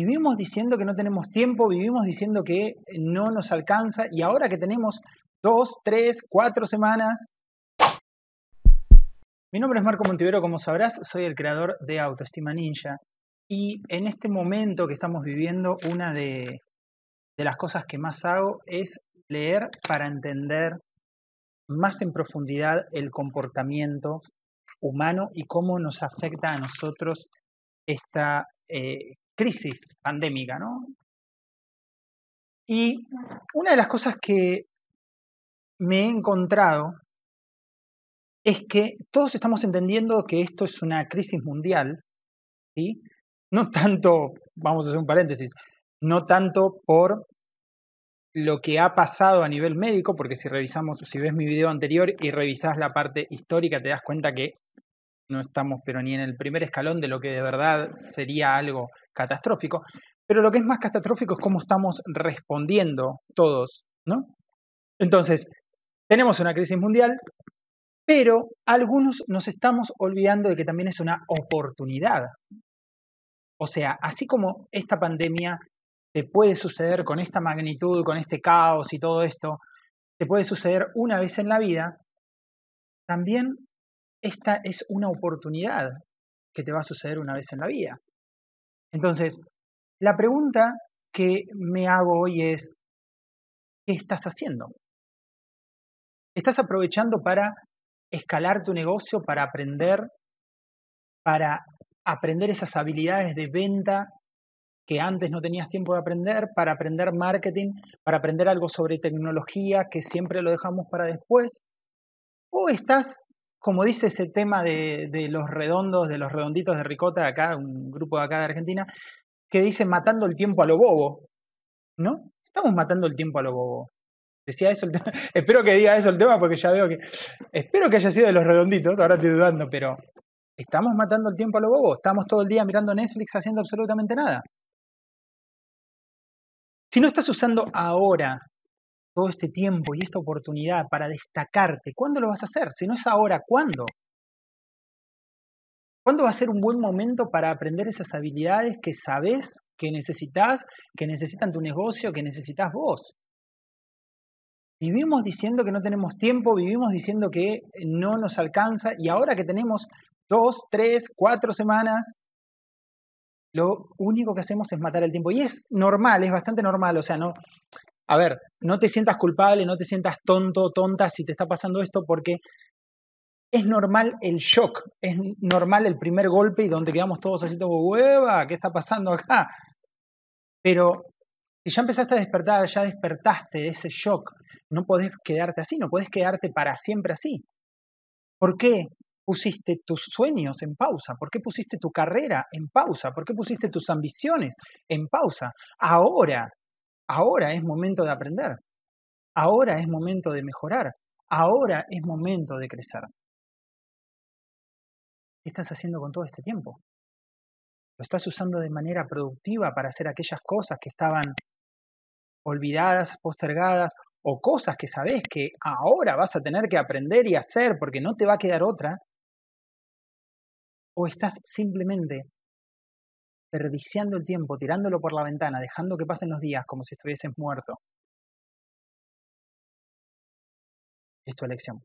Vivimos diciendo que no tenemos tiempo, vivimos diciendo que no nos alcanza y ahora que tenemos dos, tres, cuatro semanas. Mi nombre es Marco Montivero, como sabrás, soy el creador de Autoestima Ninja y en este momento que estamos viviendo, una de, de las cosas que más hago es leer para entender más en profundidad el comportamiento humano y cómo nos afecta a nosotros esta eh, crisis pandémica, ¿no? Y una de las cosas que me he encontrado es que todos estamos entendiendo que esto es una crisis mundial, ¿sí? No tanto, vamos a hacer un paréntesis, no tanto por lo que ha pasado a nivel médico, porque si revisamos, si ves mi video anterior y revisas la parte histórica, te das cuenta que no estamos pero ni en el primer escalón de lo que de verdad sería algo catastrófico, pero lo que es más catastrófico es cómo estamos respondiendo todos, ¿no? Entonces, tenemos una crisis mundial, pero algunos nos estamos olvidando de que también es una oportunidad. O sea, así como esta pandemia te puede suceder con esta magnitud, con este caos y todo esto, te puede suceder una vez en la vida, también esta es una oportunidad que te va a suceder una vez en la vida. Entonces, la pregunta que me hago hoy es, ¿qué estás haciendo? ¿Estás aprovechando para escalar tu negocio, para aprender, para aprender esas habilidades de venta que antes no tenías tiempo de aprender, para aprender marketing, para aprender algo sobre tecnología que siempre lo dejamos para después? ¿O estás como dice ese tema de, los redondos, de los redonditos de ricota acá, un grupo de acá de Argentina, que dice matando el tiempo a lo bobo, ¿no? Estamos matando el tiempo a lo bobo. Decía eso el tema. espero que diga eso el tema porque ya veo que. Espero que haya sido de los redonditos, ahora estoy dudando, pero estamos matando el tiempo a lo bobo. Estamos todo el día mirando Netflix haciendo absolutamente nada. Si no estás usando ahora todo este tiempo y esta oportunidad para destacarte, ¿cuándo lo vas a hacer? Si no es ahora, ¿cuándo? ¿Cuándo va a ser un buen momento para aprender esas habilidades que sabes que necesitas, que necesitan tu negocio, que necesitas vos? Vivimos diciendo que no tenemos tiempo, vivimos diciendo que no nos alcanza y ahora que tenemos dos, tres, cuatro semanas, lo único que hacemos es matar el tiempo. Y es normal, es bastante normal, o sea, no, a ver, no te sientas culpable, no te sientas tonto, tonta si te está pasando esto, porque es normal el shock, es normal el primer golpe y donde quedamos todos así como, hueva, ¿qué está pasando acá? Pero si ya empezaste a despertar, ya despertaste de ese shock, no podés quedarte así, no podés quedarte para siempre así. ¿Por qué pusiste tus sueños en pausa? ¿Por qué pusiste tu carrera en pausa? ¿Por qué pusiste tus ambiciones en pausa? Ahora Ahora es momento de aprender. Ahora es momento de mejorar. Ahora es momento de crecer. ¿Qué estás haciendo con todo este tiempo? ¿Lo estás usando de manera productiva para hacer aquellas cosas que estaban olvidadas, postergadas, o cosas que sabes que ahora vas a tener que aprender y hacer porque no te va a quedar otra? ¿O estás simplemente desperdiciando el tiempo, tirándolo por la ventana, dejando que pasen los días como si estuvieses muerto. Es tu elección.